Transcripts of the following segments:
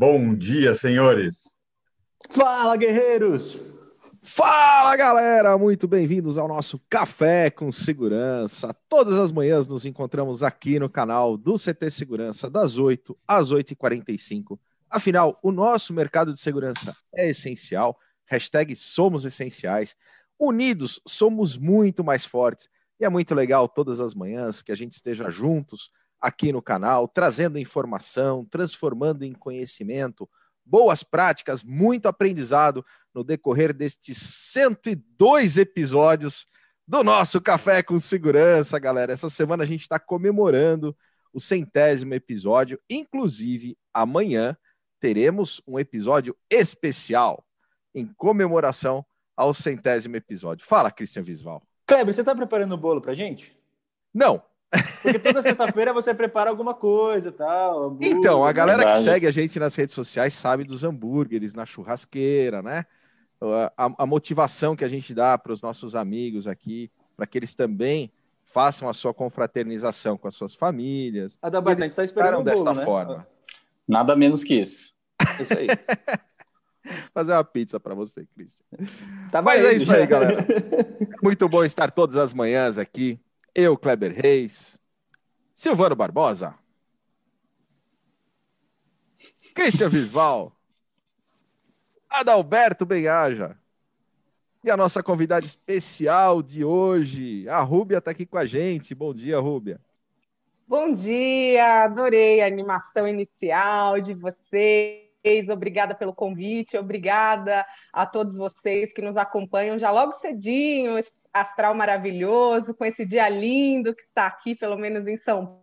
Bom dia, senhores. Fala, guerreiros. Fala, galera! Muito bem-vindos ao nosso Café com Segurança. Todas as manhãs nos encontramos aqui no canal do CT Segurança, das 8 às 8h45. Afinal, o nosso mercado de segurança é essencial. Hashtag somos essenciais. Unidos, somos muito mais fortes. E é muito legal todas as manhãs que a gente esteja juntos aqui no canal, trazendo informação, transformando em conhecimento, boas práticas, muito aprendizado no decorrer destes 102 episódios do nosso Café com Segurança, galera. Essa semana a gente está comemorando o centésimo episódio, inclusive amanhã teremos um episódio especial em comemoração ao centésimo episódio. Fala, Cristian Visval. Kleber, você está preparando o bolo para gente? Não, porque toda sexta-feira você prepara alguma coisa tal. então, a galera verdade. que segue a gente nas redes sociais sabe dos hambúrgueres na churrasqueira, né? A, a motivação que a gente dá para os nossos amigos aqui, para que eles também façam a sua confraternização com as suas famílias. A da Batente está esperando dessa bolo, né? forma. Nada menos que isso. Isso aí. Fazer uma pizza para você, Cristian. Tá Mas é isso aí, galera. Muito bom estar todas as manhãs aqui eu, Kleber Reis, Silvano Barbosa, Christian Visval, Adalberto Benhaja e a nossa convidada especial de hoje, a Rúbia está aqui com a gente. Bom dia, Rúbia. Bom dia, adorei a animação inicial de vocês. Obrigada pelo convite, obrigada a todos vocês que nos acompanham já logo cedinho, astral maravilhoso, com esse dia lindo que está aqui, pelo menos em São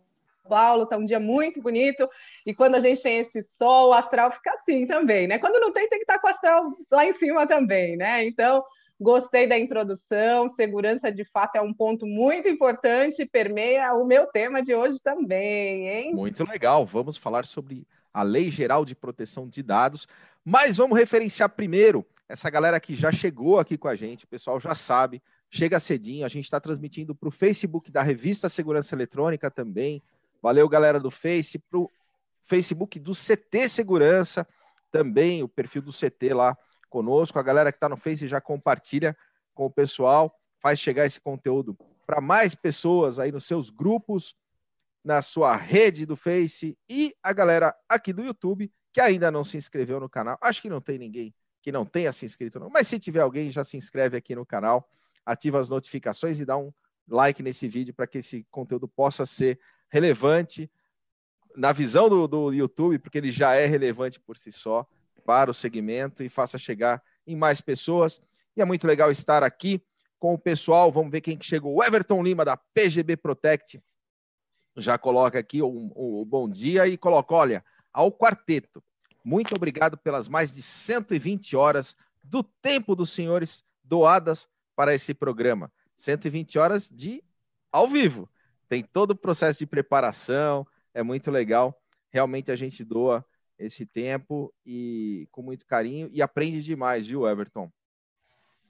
Paulo, está um dia muito bonito, e quando a gente tem esse sol, o astral fica assim também, né? Quando não tem, tem que estar com o astral lá em cima também, né? Então, gostei da introdução, segurança de fato é um ponto muito importante, permeia o meu tema de hoje também, hein? Muito legal, vamos falar sobre a Lei Geral de Proteção de Dados, mas vamos referenciar primeiro essa galera que já chegou aqui com a gente, o pessoal já sabe, chega cedinho. A gente está transmitindo para o Facebook da Revista Segurança Eletrônica também. Valeu, galera do Face, para o Facebook do CT Segurança também, o perfil do CT lá conosco. A galera que está no Face já compartilha com o pessoal, faz chegar esse conteúdo para mais pessoas aí nos seus grupos, na sua rede do Face e a galera aqui do YouTube que ainda não se inscreveu no canal. Acho que não tem ninguém que não tenha se inscrito, não. Mas se tiver alguém, já se inscreve aqui no canal ativa as notificações e dá um like nesse vídeo para que esse conteúdo possa ser relevante na visão do, do YouTube, porque ele já é relevante por si só para o segmento e faça chegar em mais pessoas. E é muito legal estar aqui com o pessoal. Vamos ver quem que chegou. O Everton Lima, da PGB Protect, já coloca aqui o, o, o bom dia e coloca: olha, ao quarteto, muito obrigado pelas mais de 120 horas do tempo dos senhores doadas para esse programa. 120 horas de ao vivo. Tem todo o processo de preparação, é muito legal. Realmente a gente doa esse tempo e com muito carinho e aprende demais, viu, Everton?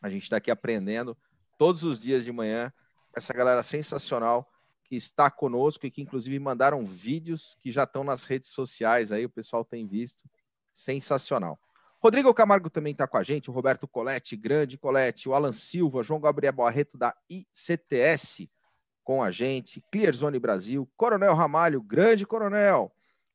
A gente está aqui aprendendo todos os dias de manhã. Essa galera sensacional que está conosco e que inclusive mandaram vídeos que já estão nas redes sociais aí, o pessoal tem visto. Sensacional. Rodrigo Camargo também está com a gente, o Roberto Colette, grande Colette, o Alan Silva, João Gabriel Barreto da ICTS com a gente, Clearzone Brasil, Coronel Ramalho, grande Coronel,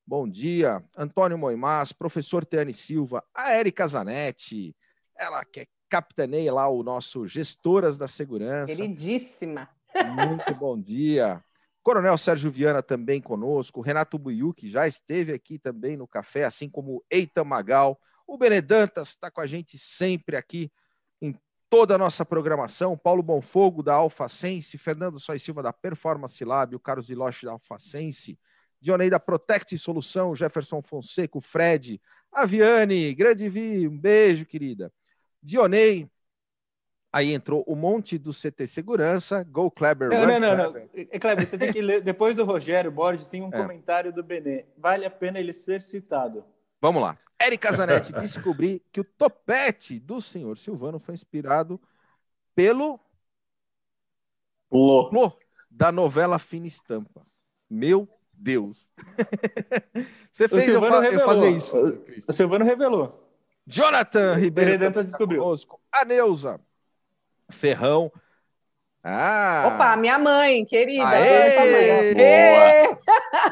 bom dia, Antônio Moimás, professor Teane Silva, a Erika Zanetti, ela que é capitaneia lá o nosso Gestoras da Segurança. Queridíssima. Muito bom dia. Coronel Sérgio Viana também conosco, Renato Buiu, que já esteve aqui também no café, assim como Eitan Magal, o Benedantas está com a gente sempre aqui em toda a nossa programação. Paulo Bonfogo, da Alfacense, Fernando Sois Silva, da Performance Lab, o Carlos Viloche, da Alfacense, Dionei da Protect Solução, Jefferson Fonseca, Fred, a Viane, grande Vi, um beijo, querida. Dionei, Aí entrou o monte do CT Segurança, Go Kleber. Não, não, não, não. Kleber, você tem que ler. Depois do Rogério Borges, tem um é. comentário do Benê. Vale a pena ele ser citado. Vamos lá. Érica Zanetti descobri que o topete do senhor Silvano foi inspirado pelo Lô. da novela Fina Estampa. Meu Deus. Você fez eu, fa eu, fazer isso. O Silvano revelou. Jonathan Ribeiro. Redenta descobriu. Conosco. A Neuza. Ferrão. Ah. Opa, minha mãe, querida. Aê!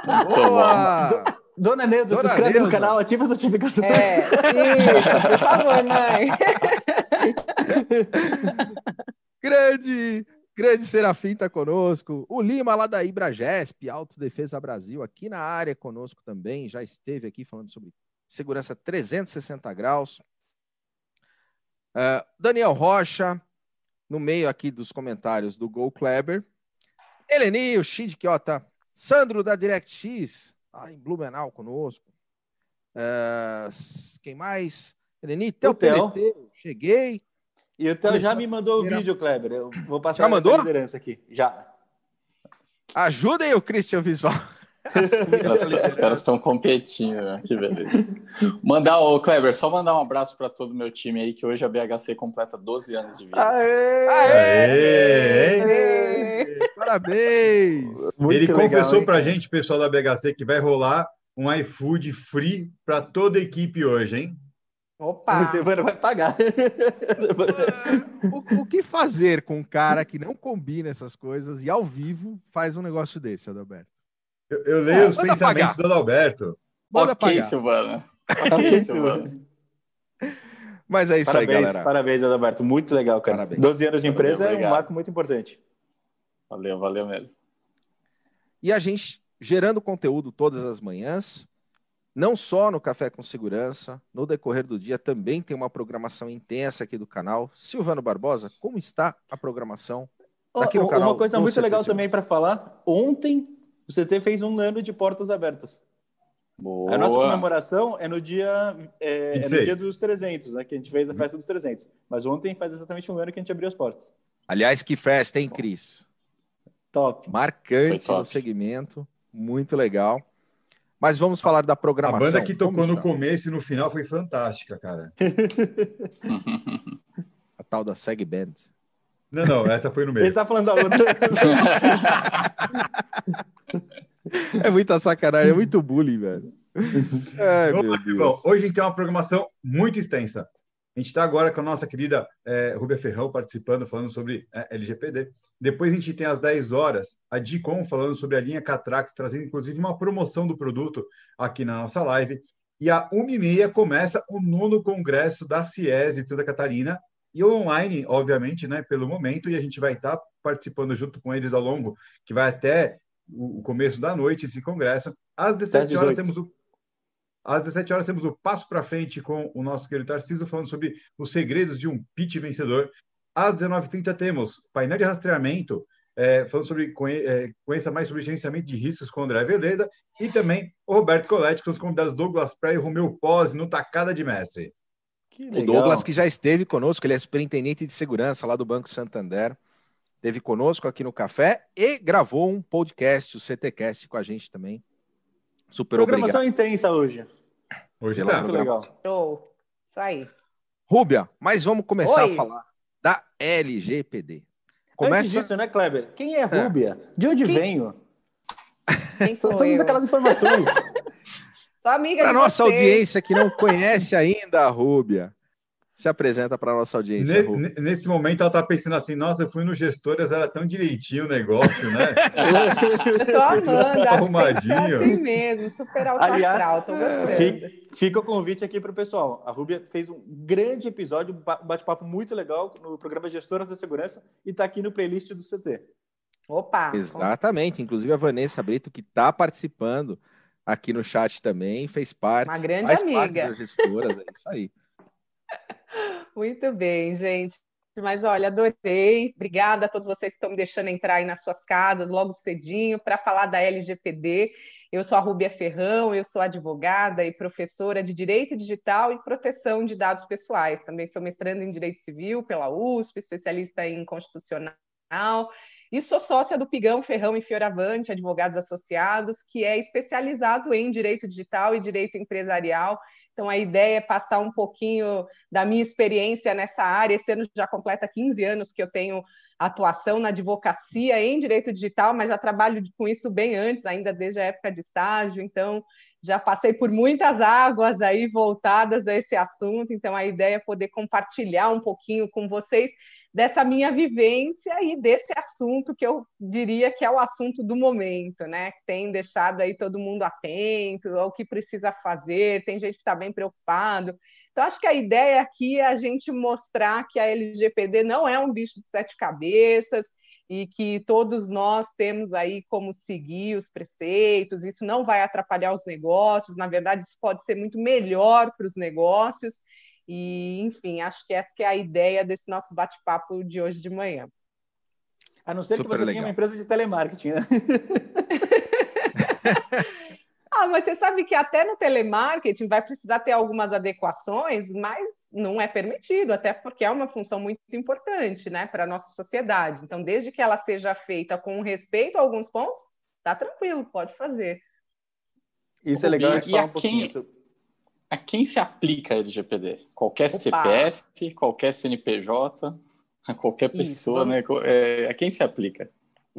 Boa. Boa. Dona Neuza, Dona se inscreve Neuza. no canal, ativa as notificações. É, isso, por favor, mãe. grande, grande Serafim está conosco. O Lima, lá da Ibragesp, Autodefesa Brasil, aqui na área conosco também. Já esteve aqui falando sobre segurança 360 graus. Uh, Daniel Rocha, no meio aqui dos comentários do Gol Kleber. Eleni, o Shinji Kiota. Sandro da DirectX, tá em Blumenau conosco. Uh, quem mais? Eleni, teu cheguei. E o Theo já me mandou o vídeo, Kleber. Eu vou passar mandou? liderança aqui. Já. Ajudem o Christian Visual. Os caras estão competindo, né? que beleza. Mandar, ô Kleber, só mandar um abraço para todo o meu time aí, que hoje a BHC completa 12 anos de vida. Aê! Aê! Aê! Parabéns! Muito Ele legal, confessou para a gente, pessoal da BHC, que vai rolar um iFood free para toda a equipe hoje, hein? Opa! Você vai pagar. o, o, que fazer com um cara que não combina essas coisas e ao vivo faz um negócio desse, Adalberto? Eu, eu leio é, os pensamentos pagar. do Adalberto. Manda ok, pagar. Silvana. Ok, Silvana. Mas é isso parabéns, aí, galera. Parabéns, Adalberto. Muito legal, cara. Parabéns. 12 anos de empresa valeu, é um marco muito importante. Valeu, valeu mesmo. E a gente gerando conteúdo todas as manhãs, não só no Café com Segurança, no decorrer do dia também tem uma programação intensa aqui do canal. Silvano Barbosa, como está a programação aqui no canal? Uma coisa muito legal também para falar, ontem o CT fez um ano de portas abertas. Boa. A nossa comemoração é no dia é, é, no dia dos 300, né? Que a gente fez a festa dos 300. Mas ontem faz exatamente um ano que a gente abriu as portas. Aliás, que festa, hein, Cris? Top. Marcante top. no segmento, muito legal. Mas vamos falar da programação. A banda que tocou no começo e no final foi fantástica, cara. a tal da Seg Band. Não, não, essa foi no meio. Ele tá falando da outra. é muita sacanagem, é muito bullying, velho. Ai, Bom, hoje a gente tem uma programação muito extensa. A gente está agora com a nossa querida é, Rubia Ferrão participando, falando sobre é, LGPD. Depois a gente tem às 10 horas a Dicom falando sobre a linha Catrax, trazendo inclusive uma promoção do produto aqui na nossa live. E a 1h30 começa o nono congresso da CIES de Santa Catarina, e online, obviamente, né, pelo momento, e a gente vai estar tá participando junto com eles ao longo, que vai até o começo da noite esse congresso. Às 17 horas temos o às 17 horas temos o Passo para Frente com o nosso querido Tarcísio falando sobre os segredos de um pitch vencedor. Às 19h30 temos painel de rastreamento, é, falando sobre é, conheça mais sobre gerenciamento de riscos com o André Veleda e também o Roberto Coletti com os convidados Douglas Pré e Romeu Pose no Tacada de Mestre. O Douglas que já esteve conosco, ele é superintendente de segurança lá do Banco Santander, esteve conosco aqui no café e gravou um podcast, o CTcast com a gente também. Super Programação obrigado. intensa hoje. Hoje tá. Muito legal. Show. Isso aí. Rúbia, mas vamos começar Oi. a falar da LGPD. Começa... Antes disso, né, Kleber? Quem é, é. Rúbia? É. De onde Quem... venho? Quem sou Todas eu? aquelas informações. Só amiga Para nossa você. audiência que não conhece ainda a Rúbia, se apresenta para a nossa audiência. Ne, nesse momento, ela está pensando assim: nossa, eu fui no Gestoras, era tão direitinho o negócio, né? Estou amando, arrumadinho. Assim mesmo, super alto Aliás, astral, fica, fica, o convite aqui para o pessoal. A Rúbia fez um grande episódio, um bate-papo muito legal no programa Gestoras da Segurança e está aqui no playlist do CT. Opa! Exatamente, inclusive a Vanessa Brito, que está participando aqui no chat também, fez parte. Uma grande amiga. Parte das gestoras, é isso aí. Muito bem, gente. Mas olha, adorei. Obrigada a todos vocês que estão me deixando entrar aí nas suas casas logo cedinho para falar da LGPD. Eu sou a Rúbia Ferrão, eu sou advogada e professora de Direito Digital e Proteção de Dados Pessoais. Também sou mestrando em Direito Civil pela USP, especialista em Constitucional e sou sócia do Pigão Ferrão e Fioravante, advogados associados, que é especializado em direito digital e direito empresarial então, a ideia é passar um pouquinho da minha experiência nessa área. Esse ano já completa 15 anos que eu tenho atuação na advocacia em direito digital, mas já trabalho com isso bem antes, ainda desde a época de estágio, então já passei por muitas águas aí voltadas a esse assunto, então a ideia é poder compartilhar um pouquinho com vocês dessa minha vivência e desse assunto que eu diria que é o assunto do momento, né? Tem deixado aí todo mundo atento ao que precisa fazer, tem gente que está bem preocupado. Então, acho que a ideia aqui é a gente mostrar que a LGPD não é um bicho de sete cabeças, e que todos nós temos aí como seguir os preceitos, isso não vai atrapalhar os negócios, na verdade, isso pode ser muito melhor para os negócios, e, enfim, acho que essa que é a ideia desse nosso bate-papo de hoje de manhã. A não ser Super que você legal. tenha uma empresa de telemarketing, né? ah, mas você sabe que até no telemarketing vai precisar ter algumas adequações, mas não é permitido, até porque é uma função muito importante né, para a nossa sociedade. Então, desde que ela seja feita com respeito a alguns pontos, tá tranquilo, pode fazer. Isso é legal. E, e a, um quem, a quem se aplica a LGPD? Qualquer Opa. CPF, qualquer CNPJ, a qualquer pessoa, Isso, né? É, a quem se aplica?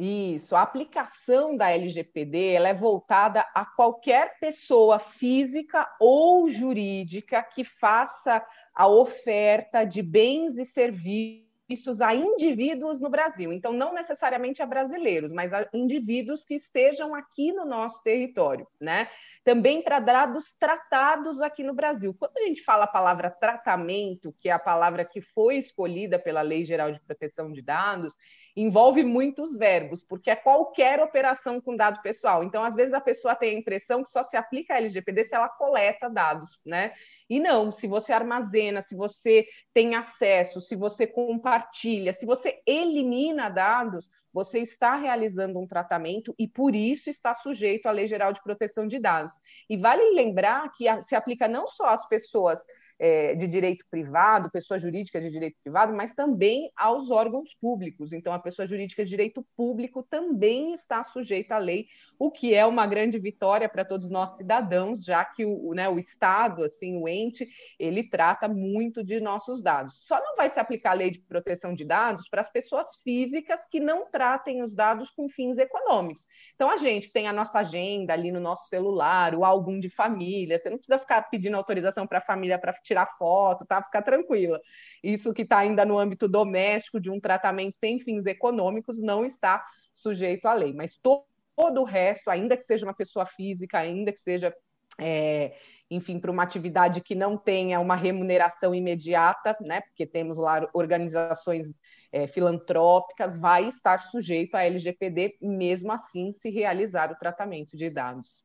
Isso, a aplicação da LGPD é voltada a qualquer pessoa física ou jurídica que faça a oferta de bens e serviços a indivíduos no Brasil. Então, não necessariamente a brasileiros, mas a indivíduos que estejam aqui no nosso território, né? Também para dados tratados aqui no Brasil. Quando a gente fala a palavra tratamento, que é a palavra que foi escolhida pela Lei Geral de Proteção de Dados, envolve muitos verbos, porque é qualquer operação com dado pessoal. Então, às vezes, a pessoa tem a impressão que só se aplica a LGPD se ela coleta dados, né? E não, se você armazena, se você tem acesso, se você compartilha, se você elimina dados, você está realizando um tratamento e por isso está sujeito à Lei Geral de Proteção de Dados. E vale lembrar que se aplica não só às pessoas é, de direito privado, pessoa jurídica de direito privado, mas também aos órgãos públicos. Então, a pessoa jurídica de direito público também está sujeita à lei, o que é uma grande vitória para todos nós cidadãos, já que o, né, o Estado, assim, o ente, ele trata muito de nossos dados. Só não vai se aplicar a lei de proteção de dados para as pessoas físicas que não tratem os dados com fins econômicos. Então, a gente tem a nossa agenda ali no nosso celular, o álbum de família, você não precisa ficar pedindo autorização para a família para tirar foto, tá? Fica tranquila. Isso que está ainda no âmbito doméstico de um tratamento sem fins econômicos não está sujeito à lei, mas todo, todo o resto, ainda que seja uma pessoa física, ainda que seja é, enfim, para uma atividade que não tenha uma remuneração imediata, né? Porque temos lá organizações é, filantrópicas, vai estar sujeito à LGPD, mesmo assim, se realizar o tratamento de dados.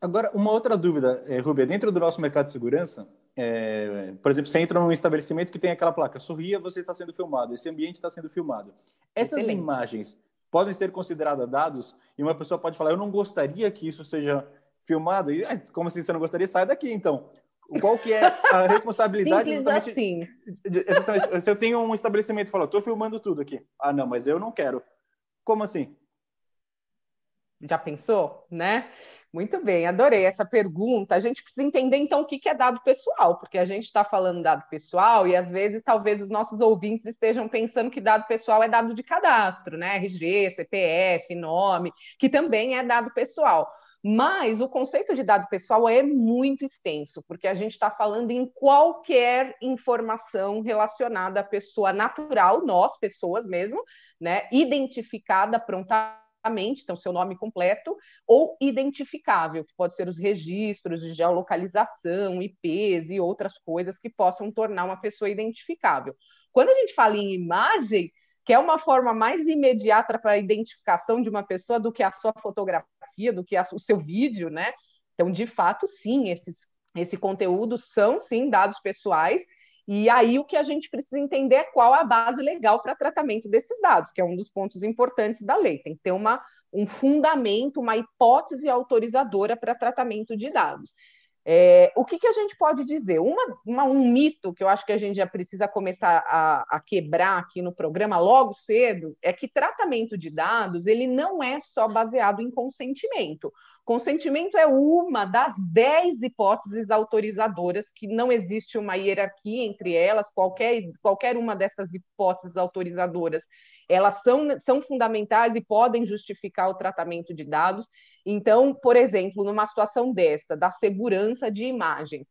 Agora, uma outra dúvida, é, Rubia, dentro do nosso mercado de segurança, é, por exemplo, você entra num estabelecimento que tem aquela placa, sorria, você está sendo filmado, esse ambiente está sendo filmado. Essas Excelente. imagens podem ser consideradas dados e uma pessoa pode falar, eu não gostaria que isso seja filmado. E, como assim você não gostaria? Sai daqui, então. Qual que é a responsabilidade? Simples assim. Exatamente. Se eu tenho um estabelecimento e falo, estou filmando tudo aqui. Ah, não, mas eu não quero. Como assim? Já pensou, né? Muito bem, adorei essa pergunta. A gente precisa entender então o que é dado pessoal, porque a gente está falando dado pessoal e às vezes talvez os nossos ouvintes estejam pensando que dado pessoal é dado de cadastro, né? RG, CPF, nome, que também é dado pessoal. Mas o conceito de dado pessoal é muito extenso, porque a gente está falando em qualquer informação relacionada à pessoa natural, nós, pessoas mesmo, né? Identificada prontamente então seu nome completo, ou identificável, que pode ser os registros de geolocalização, IPs e outras coisas que possam tornar uma pessoa identificável. Quando a gente fala em imagem, que é uma forma mais imediata para a identificação de uma pessoa do que a sua fotografia, do que a, o seu vídeo, né? Então, de fato, sim, esses, esse conteúdo são, sim, dados pessoais e aí o que a gente precisa entender é qual a base legal para tratamento desses dados, que é um dos pontos importantes da lei. Tem que ter uma, um fundamento, uma hipótese autorizadora para tratamento de dados. É, o que, que, a gente pode dizer? Uma, uma, um mito que eu acho que a gente já precisa começar a, a, quebrar aqui no programa logo cedo é que tratamento de dados ele não é só baseado em consentimento. Consentimento é uma das dez hipóteses autorizadoras, que não existe uma hierarquia entre elas, qualquer, qualquer uma dessas hipóteses autorizadoras, elas são, são fundamentais e podem justificar o tratamento de dados. Então, por exemplo, numa situação dessa, da segurança de imagens,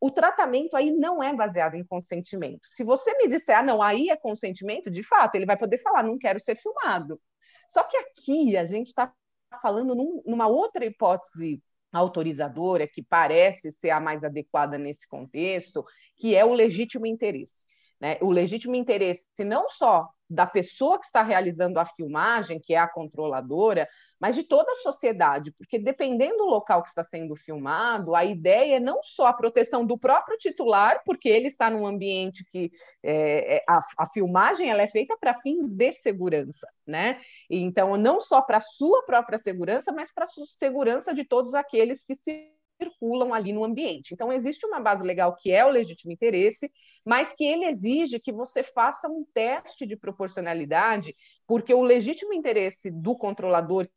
o tratamento aí não é baseado em consentimento. Se você me disser, ah, não, aí é consentimento, de fato, ele vai poder falar, não quero ser filmado. Só que aqui a gente está falando num, numa outra hipótese autorizadora, que parece ser a mais adequada nesse contexto, que é o legítimo interesse. Né? O legítimo interesse não só da pessoa que está realizando a filmagem, que é a controladora, mas de toda a sociedade, porque dependendo do local que está sendo filmado, a ideia é não só a proteção do próprio titular, porque ele está num ambiente que é, é a, a, filmagem ela é feita para fins de segurança, né? Então, não só para a sua própria segurança, mas para a segurança de todos aqueles que se circulam ali no ambiente. Então, existe uma base legal que é o legítimo interesse, mas que ele exige que você faça um teste de proporcionalidade, porque o legítimo interesse do controlador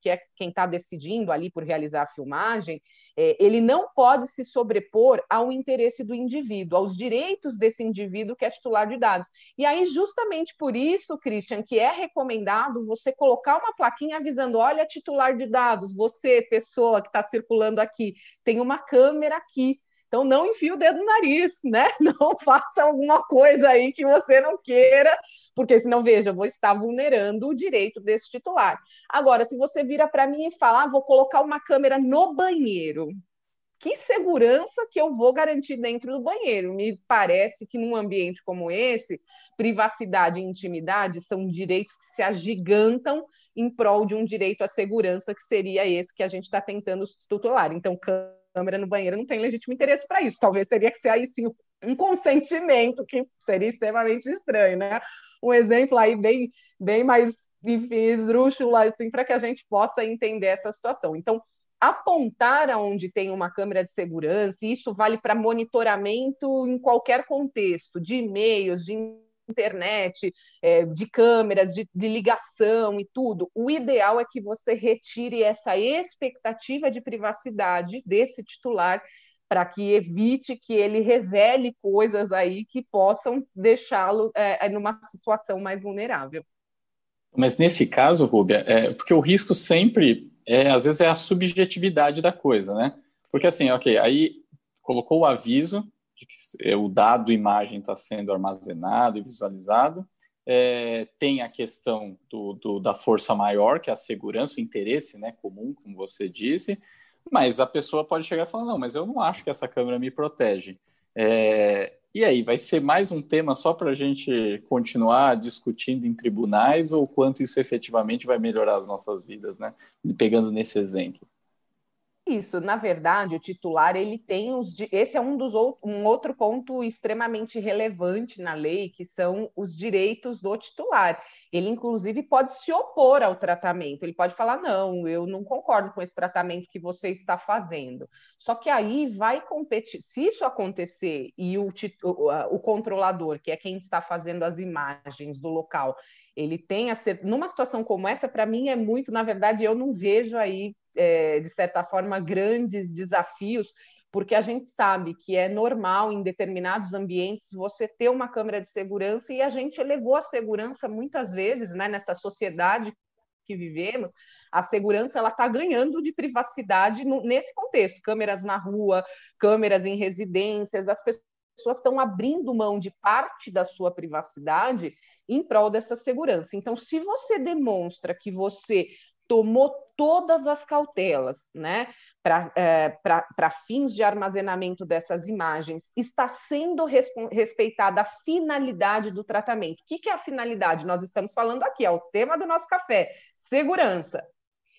que é quem está decidindo ali por realizar a filmagem, é, ele não pode se sobrepor ao interesse do indivíduo, aos direitos desse indivíduo que é titular de dados. E aí, justamente por isso, Christian, que é recomendado você colocar uma plaquinha avisando: olha, titular de dados, você, pessoa que está circulando aqui, tem uma câmera aqui. Então, não enfie o dedo no nariz, né? Não faça alguma coisa aí que você não queira, porque senão, veja, eu vou estar vulnerando o direito desse titular. Agora, se você vira para mim e fala, ah, vou colocar uma câmera no banheiro, que segurança que eu vou garantir dentro do banheiro? Me parece que num ambiente como esse, privacidade e intimidade são direitos que se agigantam em prol de um direito à segurança, que seria esse que a gente está tentando tutelar. Então, câmera no banheiro não tem legítimo interesse para isso. Talvez teria que ser aí sim um consentimento, que seria extremamente estranho, né? Um exemplo aí bem, bem mais, enfim, esdrúxulo, assim, para que a gente possa entender essa situação. Então, apontar aonde tem uma câmera de segurança, e isso vale para monitoramento em qualquer contexto, de e-mails, de internet, é, de câmeras, de, de, ligação e tudo, o ideal é que você retire essa expectativa de privacidade desse titular para que evite que ele revele coisas aí que possam deixá-lo é, é numa situação mais vulnerável. Mas nesse caso, Rúbia, é, porque o risco sempre, é, às vezes, é a subjetividade da coisa, né? Porque assim, ok, aí colocou o aviso, de que é, o dado imagem está sendo armazenado e visualizado. É, tem a questão do, do, da força maior, que é a segurança, o interesse né, comum, como você disse, mas a pessoa pode chegar e falar: não, mas eu não acho que essa câmera me protege. É, e aí, vai ser mais um tema só para a gente continuar discutindo em tribunais ou quanto isso efetivamente vai melhorar as nossas vidas, né? Pegando nesse exemplo. Isso, na verdade, o titular ele tem os. Esse é um dos um outro ponto extremamente relevante na lei, que são os direitos do titular. Ele, inclusive, pode se opor ao tratamento. Ele pode falar: não, eu não concordo com esse tratamento que você está fazendo. Só que aí vai competir. Se isso acontecer e o, o, o controlador, que é quem está fazendo as imagens do local, ele tem a ser. Numa situação como essa, para mim é muito, na verdade, eu não vejo aí é, de certa forma, grandes desafios, porque a gente sabe que é normal em determinados ambientes você ter uma câmera de segurança e a gente elevou a segurança muitas vezes, né, nessa sociedade que vivemos, a segurança ela está ganhando de privacidade no, nesse contexto, câmeras na rua, câmeras em residências, as pessoas estão abrindo mão de parte da sua privacidade em prol dessa segurança. Então, se você demonstra que você tomou todas as cautelas, né, para é, fins de armazenamento dessas imagens, está sendo respeitada a finalidade do tratamento. O que, que é a finalidade? Nós estamos falando aqui, é o tema do nosso café: segurança.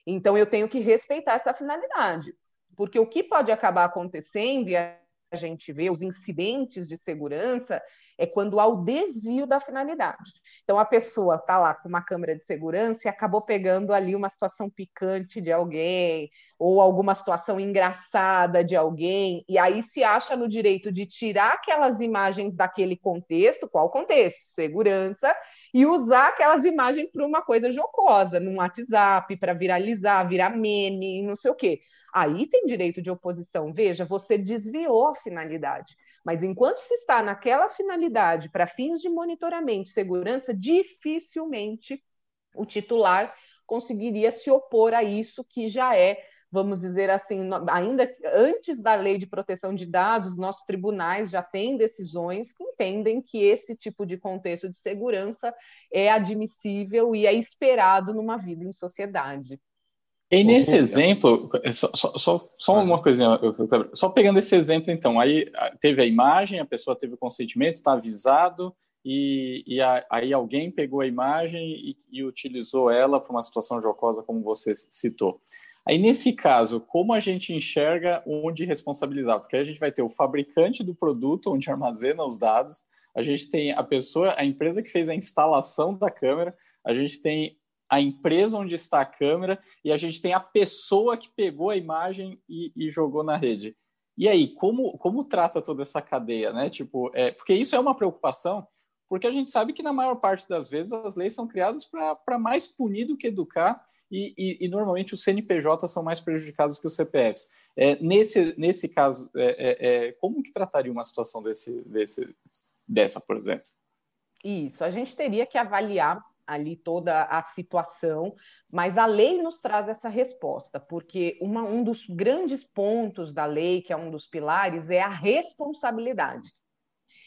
Então, eu tenho que respeitar essa finalidade, porque o que pode acabar acontecendo, e a gente vê os incidentes de segurança, é quando há o desvio da finalidade. Então, a pessoa está lá com uma câmera de segurança e acabou pegando ali uma situação picante de alguém, ou alguma situação engraçada de alguém, e aí se acha no direito de tirar aquelas imagens daquele contexto, qual contexto? Segurança, e usar aquelas imagens para uma coisa jocosa, no WhatsApp, para viralizar, virar meme, não sei o quê. Aí tem direito de oposição. Veja, você desviou a finalidade. Mas enquanto se está naquela finalidade para fins de monitoramento e segurança, dificilmente o titular conseguiria se opor a isso que já é, vamos dizer assim, ainda antes da lei de proteção de dados, nossos tribunais já têm decisões que entendem que esse tipo de contexto de segurança é admissível e é esperado numa vida em sociedade. E nesse exemplo, é só, só, só uma coisinha, só pegando esse exemplo, então, aí teve a imagem, a pessoa teve o consentimento, está avisado, e, e a, aí alguém pegou a imagem e, e utilizou ela para uma situação jocosa, como você citou. Aí, nesse caso, como a gente enxerga onde responsabilizar? Porque a gente vai ter o fabricante do produto, onde armazena os dados, a gente tem a pessoa, a empresa que fez a instalação da câmera, a gente tem a empresa onde está a câmera e a gente tem a pessoa que pegou a imagem e, e jogou na rede. E aí, como, como trata toda essa cadeia, né? Tipo, é, porque isso é uma preocupação, porque a gente sabe que na maior parte das vezes as leis são criadas para mais punir do que educar, e, e, e, normalmente os CNPJ são mais prejudicados que os CPFs. É, nesse, nesse caso, é, é, é, como que trataria uma situação desse, desse, dessa, por exemplo? Isso, a gente teria que avaliar ali toda a situação, mas a lei nos traz essa resposta, porque uma, um dos grandes pontos da lei, que é um dos pilares, é a responsabilidade.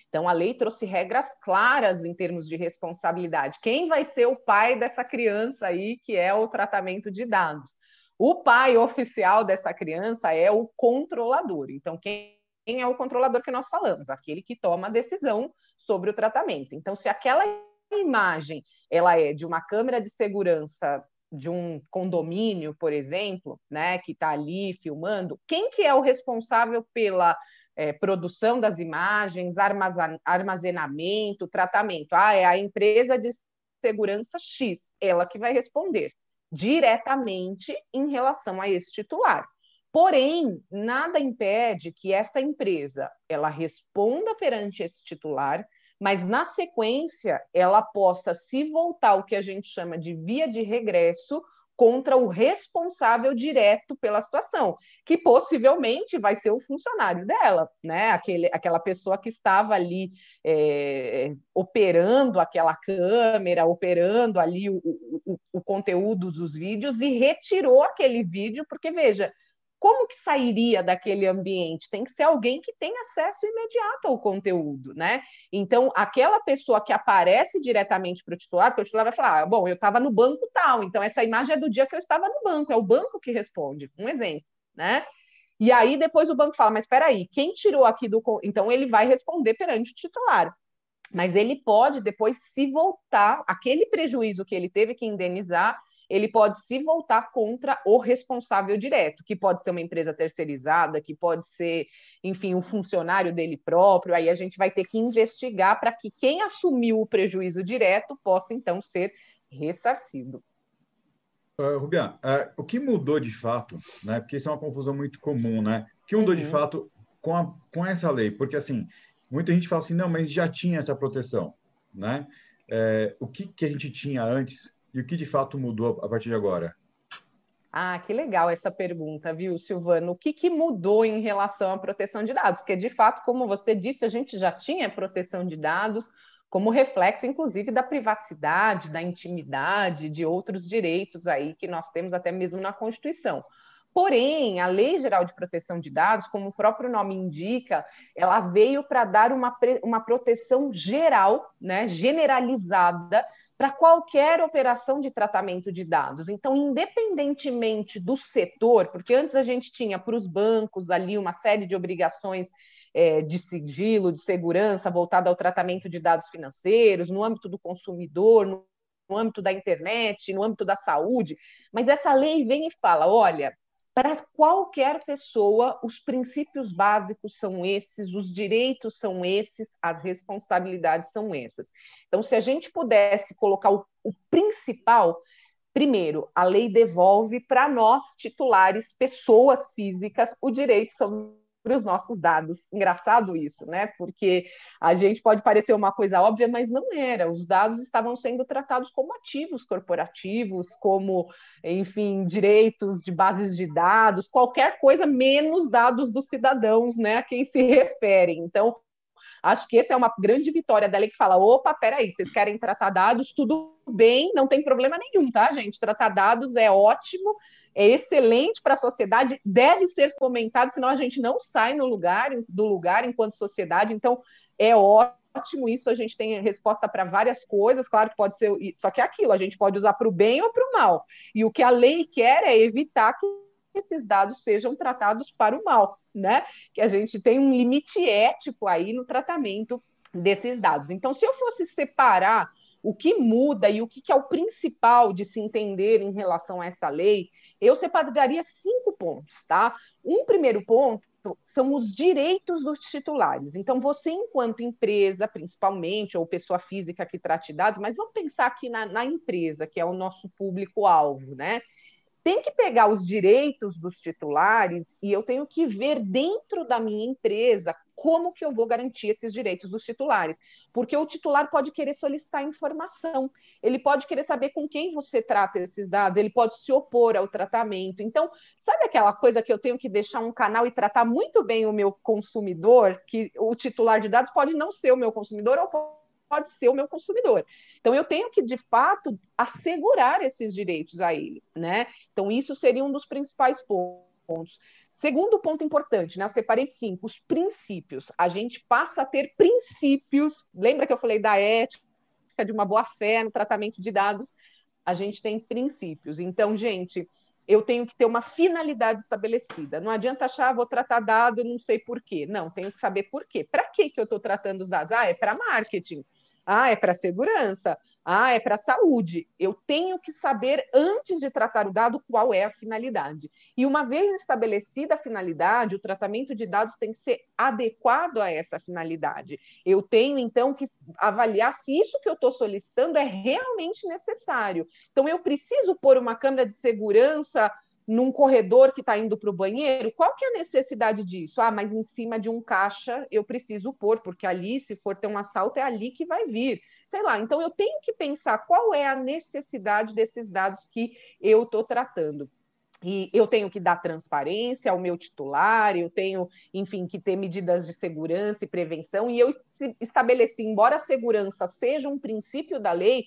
Então, a lei trouxe regras claras em termos de responsabilidade. Quem vai ser o pai dessa criança aí, que é o tratamento de dados? O pai oficial dessa criança é o controlador. Então, quem é o controlador que nós falamos? Aquele que toma a decisão sobre o tratamento. Então, se aquela imagem ela é de uma câmera de segurança de um condomínio, por exemplo, né, que está ali filmando, quem que é o responsável pela é, produção das imagens, armazenamento, tratamento? Ah, é a empresa de segurança X, ela que vai responder diretamente em relação a esse titular. Porém, nada impede que essa empresa ela responda perante esse titular mas na sequência ela possa se voltar ao que a gente chama de via de regresso contra o responsável direto pela situação, que possivelmente vai ser o funcionário dela, né? Aquele, aquela pessoa que estava ali é, operando aquela câmera, operando ali o, o, o conteúdo dos vídeos e retirou aquele vídeo, porque veja, como que sairia daquele ambiente? Tem que ser alguém que tem acesso imediato ao conteúdo, né? Então, aquela pessoa que aparece diretamente para o titular, porque o titular vai falar, ah, bom, eu estava no banco tal, então essa imagem é do dia que eu estava no banco, é o banco que responde, um exemplo, né? E aí depois o banco fala, mas espera aí, quem tirou aqui do... Então ele vai responder perante o titular. Mas ele pode depois se voltar, aquele prejuízo que ele teve que indenizar, ele pode se voltar contra o responsável direto, que pode ser uma empresa terceirizada, que pode ser, enfim, um funcionário dele próprio. Aí a gente vai ter que investigar para que quem assumiu o prejuízo direto possa então ser ressarcido. Uh, Rubian, uh, o que mudou de fato, né? Porque isso é uma confusão muito comum, né? O que mudou uhum. de fato com, a, com essa lei? Porque assim, muita gente fala assim, não, mas já tinha essa proteção, né? É, o que, que a gente tinha antes e o que de fato mudou a partir de agora? Ah, que legal essa pergunta, viu, Silvano? O que, que mudou em relação à proteção de dados? Porque, de fato, como você disse, a gente já tinha proteção de dados como reflexo, inclusive, da privacidade, da intimidade, de outros direitos aí que nós temos até mesmo na Constituição. Porém, a Lei Geral de Proteção de Dados, como o próprio nome indica, ela veio para dar uma, uma proteção geral, né, generalizada para qualquer operação de tratamento de dados. Então, independentemente do setor, porque antes a gente tinha para os bancos ali uma série de obrigações é, de sigilo, de segurança voltada ao tratamento de dados financeiros, no âmbito do consumidor, no, no âmbito da internet, no âmbito da saúde, mas essa lei vem e fala: olha, para qualquer pessoa, os princípios básicos são esses, os direitos são esses, as responsabilidades são essas. Então, se a gente pudesse colocar o, o principal, primeiro, a lei devolve para nós, titulares, pessoas físicas, o direito sobre os nossos dados. Engraçado isso, né? Porque a gente pode parecer uma coisa óbvia, mas não era. Os dados estavam sendo tratados como ativos corporativos, como, enfim, direitos de bases de dados, qualquer coisa menos dados dos cidadãos, né? A quem se referem. Então, Acho que essa é uma grande vitória da lei que fala: opa, peraí, vocês querem tratar dados, tudo bem, não tem problema nenhum, tá, gente? Tratar dados é ótimo, é excelente para a sociedade, deve ser fomentado, senão a gente não sai no lugar do lugar enquanto sociedade. Então, é ótimo isso, a gente tem resposta para várias coisas, claro que pode ser, só que é aquilo, a gente pode usar para o bem ou para o mal. E o que a lei quer é evitar que esses dados sejam tratados para o mal, né? Que a gente tem um limite ético aí no tratamento desses dados. Então, se eu fosse separar o que muda e o que, é o principal de se entender em relação a essa lei, eu separaria cinco pontos, tá? Um primeiro ponto são os direitos dos titulares. Então, você, enquanto empresa, principalmente, ou pessoa física que trate dados, mas vamos pensar aqui na, na empresa, que é o nosso público-alvo, né? Tem que pegar os direitos dos titulares e eu tenho que ver dentro da minha empresa como que eu vou garantir esses direitos dos titulares, porque o titular pode querer solicitar informação, ele pode querer saber com quem você trata esses dados, ele pode se opor ao tratamento. Então, sabe aquela coisa que eu tenho que deixar um canal e tratar muito bem o meu consumidor, que o titular de dados pode não ser o meu consumidor ou pode ser o meu consumidor. Então, eu tenho que, de fato, assegurar esses direitos a ele, né? Então, isso seria um dos principais pontos. Segundo ponto importante, né? Eu separei cinco, os princípios. A gente passa a ter princípios. Lembra que eu falei da ética, de uma boa fé no tratamento de dados? A gente tem princípios. Então, gente, eu tenho que ter uma finalidade estabelecida. Não adianta achar, ah, vou tratar dado, não sei por quê. Não, tenho que saber por quê. Para que, que eu estou tratando os dados? Ah, é para marketing. Ah, é para segurança. Ah, é para saúde. Eu tenho que saber, antes de tratar o dado, qual é a finalidade. E uma vez estabelecida a finalidade, o tratamento de dados tem que ser adequado a essa finalidade. Eu tenho, então, que avaliar se isso que eu estou solicitando é realmente necessário. Então, eu preciso pôr uma câmera de segurança num corredor que está indo para o banheiro, qual que é a necessidade disso? Ah, mas em cima de um caixa eu preciso pôr, porque ali, se for ter um assalto, é ali que vai vir. Sei lá, então eu tenho que pensar qual é a necessidade desses dados que eu estou tratando. E eu tenho que dar transparência ao meu titular, eu tenho, enfim, que ter medidas de segurança e prevenção, e eu estabeleci, embora a segurança seja um princípio da lei,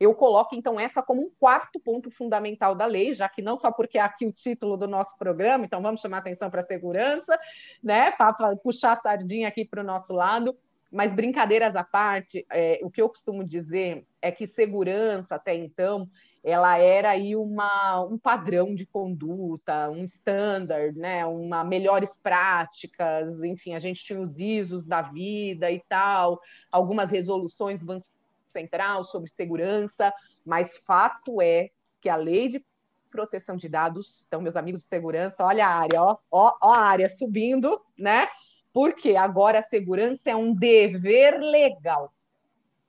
eu coloco então essa como um quarto ponto fundamental da lei, já que não só porque é aqui o título do nosso programa, então vamos chamar atenção para a segurança, né? Para puxar a sardinha aqui para o nosso lado. Mas brincadeiras à parte, é, o que eu costumo dizer é que segurança até então ela era aí uma, um padrão de conduta, um standard, né? Uma melhores práticas, enfim, a gente tinha os ISOs da vida e tal, algumas resoluções do Banco Central sobre segurança, mas fato é que a lei de proteção de dados, então, meus amigos de segurança, olha a área, ó, ó, ó a área subindo, né? Porque agora a segurança é um dever legal.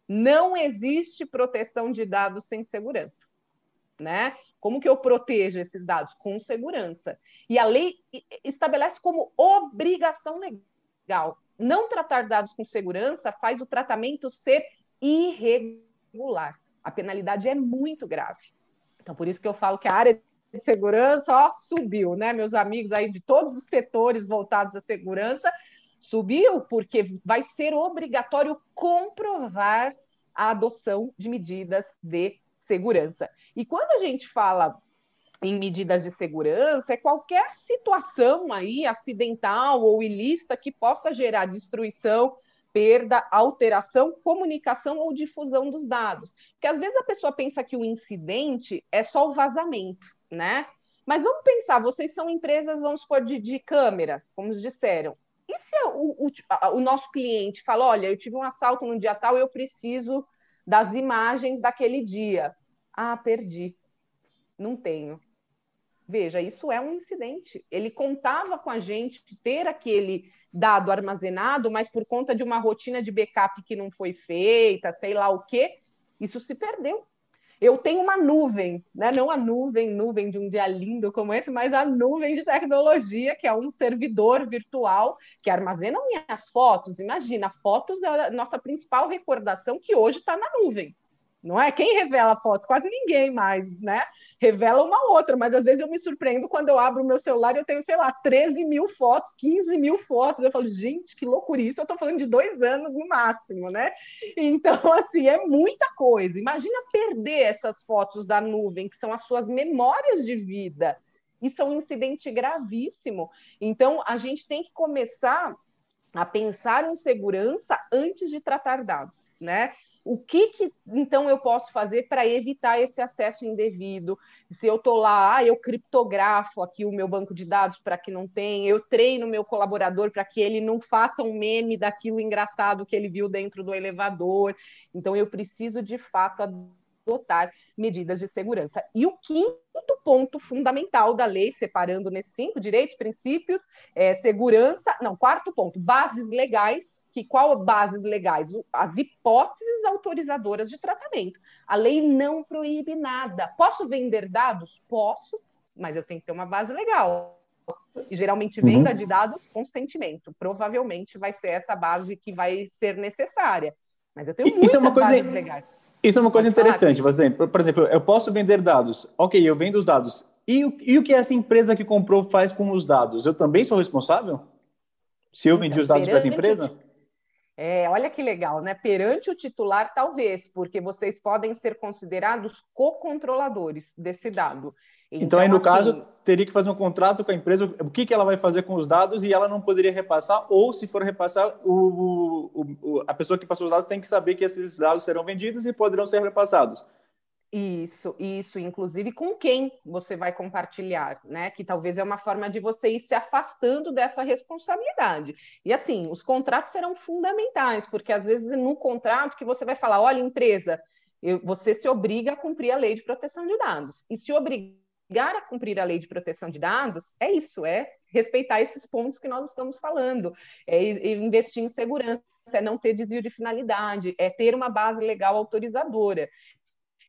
Não existe proteção de dados sem segurança, né? Como que eu protejo esses dados? Com segurança. E a lei estabelece como obrigação legal. Não tratar dados com segurança faz o tratamento ser irregular. A penalidade é muito grave. Então, por isso que eu falo que a área de segurança ó, subiu, né? Meus amigos aí de todos os setores voltados à segurança, subiu porque vai ser obrigatório comprovar a adoção de medidas de segurança. E quando a gente fala em medidas de segurança, é qualquer situação aí acidental ou ilícita que possa gerar destruição perda, alteração, comunicação ou difusão dos dados. Porque às vezes a pessoa pensa que o incidente é só o vazamento, né? Mas vamos pensar, vocês são empresas, vamos supor, de, de câmeras, como disseram. E se o, o, o nosso cliente fala, olha, eu tive um assalto no dia tal, eu preciso das imagens daquele dia. Ah, perdi. Não tenho. Veja, isso é um incidente. Ele contava com a gente ter aquele dado armazenado, mas por conta de uma rotina de backup que não foi feita, sei lá o quê, isso se perdeu. Eu tenho uma nuvem, né? não a nuvem, nuvem de um dia lindo como esse, mas a nuvem de tecnologia, que é um servidor virtual que armazena minhas fotos. Imagina, fotos é a nossa principal recordação que hoje está na nuvem não é? Quem revela fotos? Quase ninguém mais, né? Revela uma outra, mas às vezes eu me surpreendo quando eu abro o meu celular e eu tenho, sei lá, 13 mil fotos, 15 mil fotos. Eu falo, gente, que loucura isso! Eu estou falando de dois anos no máximo, né? Então, assim, é muita coisa. Imagina perder essas fotos da nuvem, que são as suas memórias de vida. Isso é um incidente gravíssimo. Então, a gente tem que começar a pensar em segurança antes de tratar dados, né? O que, que então eu posso fazer para evitar esse acesso indevido? Se eu estou lá, ah, eu criptografo aqui o meu banco de dados para que não tenha, eu treino meu colaborador para que ele não faça um meme daquilo engraçado que ele viu dentro do elevador. Então eu preciso de fato adotar medidas de segurança. E o quinto ponto fundamental da lei, separando nesses cinco direitos, princípios, é segurança, não, quarto ponto, bases legais que qual bases legais? As hipóteses autorizadoras de tratamento. A lei não proíbe nada. Posso vender dados? Posso, mas eu tenho que ter uma base legal. E geralmente venda uhum. de dados, consentimento. Provavelmente vai ser essa base que vai ser necessária. Mas eu tenho muitas isso é uma coisa, bases legais. Isso é uma coisa interessante, por exemplo, por exemplo, eu posso vender dados. Ok, eu vendo os dados. E o, e o que essa empresa que comprou faz com os dados? Eu também sou responsável? Se eu vendi então, os dados para essa empresa? É, olha que legal, né? Perante o titular, talvez, porque vocês podem ser considerados co-controladores desse dado. Então, então aí, no assim, caso, teria que fazer um contrato com a empresa, o que, que ela vai fazer com os dados e ela não poderia repassar, ou se for repassar, o, o, o, a pessoa que passou os dados tem que saber que esses dados serão vendidos e poderão ser repassados. Isso, isso, inclusive com quem você vai compartilhar, né? Que talvez é uma forma de você ir se afastando dessa responsabilidade. E assim, os contratos serão fundamentais, porque às vezes no contrato que você vai falar, olha, empresa, eu, você se obriga a cumprir a lei de proteção de dados. E se obrigar a cumprir a lei de proteção de dados, é isso, é respeitar esses pontos que nós estamos falando, é investir em segurança é não ter desvio de finalidade, é ter uma base legal autorizadora.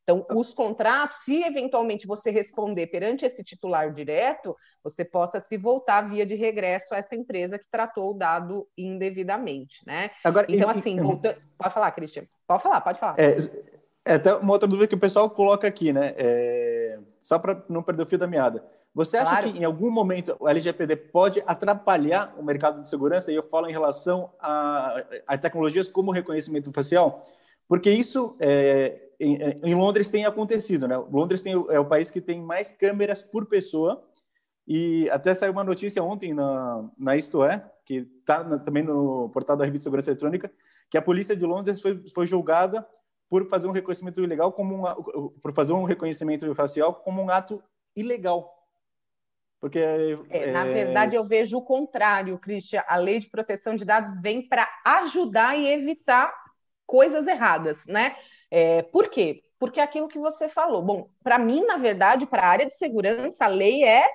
Então, os contratos, se eventualmente você responder perante esse titular direto, você possa se voltar via de regresso a essa empresa que tratou o dado indevidamente, né? Agora, então, e, assim, e, pode falar, Cristian. Pode falar, pode falar. É, é até uma outra dúvida que o pessoal coloca aqui, né? É... Só para não perder o fio da meada. Você acha claro. que em algum momento o LGPD pode atrapalhar o mercado de segurança? E eu falo em relação a, a tecnologias como reconhecimento facial, porque isso é, em, em, Londres tem acontecido, né? Londres tem, é o país que tem mais câmeras por pessoa e até saiu uma notícia ontem na, na Isto É, que está também no portal da Revista de Segurança Eletrônica, que a polícia de Londres foi, foi julgada por fazer um reconhecimento ilegal como um, por fazer um reconhecimento facial como um ato ilegal. Porque é, é... na verdade eu vejo o contrário, Cristian. A lei de proteção de dados vem para ajudar e evitar coisas erradas, né? É, por quê? Porque é aquilo que você falou. Bom, para mim, na verdade, para a área de segurança, a lei é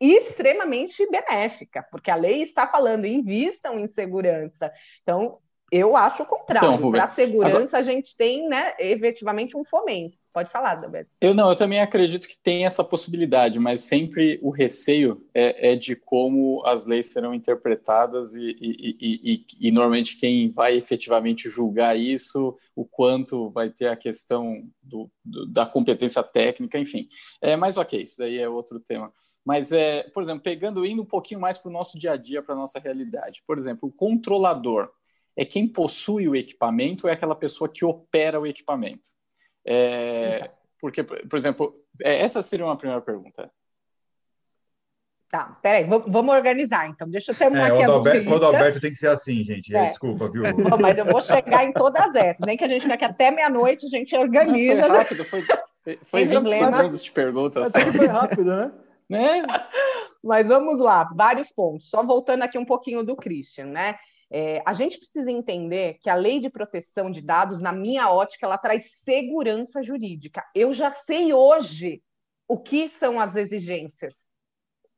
extremamente benéfica, porque a lei está falando invistam em segurança. Então, eu acho o contrário. Então, para a segurança, agora... a gente tem, né, efetivamente um fomento. Pode falar, Dabeto. Eu não, eu também acredito que tem essa possibilidade, mas sempre o receio é, é de como as leis serão interpretadas e, e, e, e, normalmente quem vai efetivamente julgar isso, o quanto vai ter a questão do, do, da competência técnica, enfim. É, mas ok, isso daí é outro tema. Mas, é, por exemplo, pegando, indo um pouquinho mais para o nosso dia a dia, para a nossa realidade. Por exemplo, o controlador é quem possui o equipamento ou é aquela pessoa que opera o equipamento? É, porque, por exemplo, é, essa seria uma primeira pergunta. Tá, peraí, vamos organizar então. Deixa eu terminar é, aqui o Adalberto, a O Adalberto tem que ser assim, gente. É. Desculpa, viu? Não, mas eu vou chegar em todas essas. Nem que a gente fique até meia-noite, a gente organiza. Não, foi rápido, foi, foi 20 problema. segundos de perguntas. Foi rápido, né? né? Mas vamos lá, vários pontos. Só voltando aqui um pouquinho do Christian, né? É, a gente precisa entender que a lei de proteção de dados, na minha ótica, ela traz segurança jurídica. Eu já sei hoje o que são as exigências.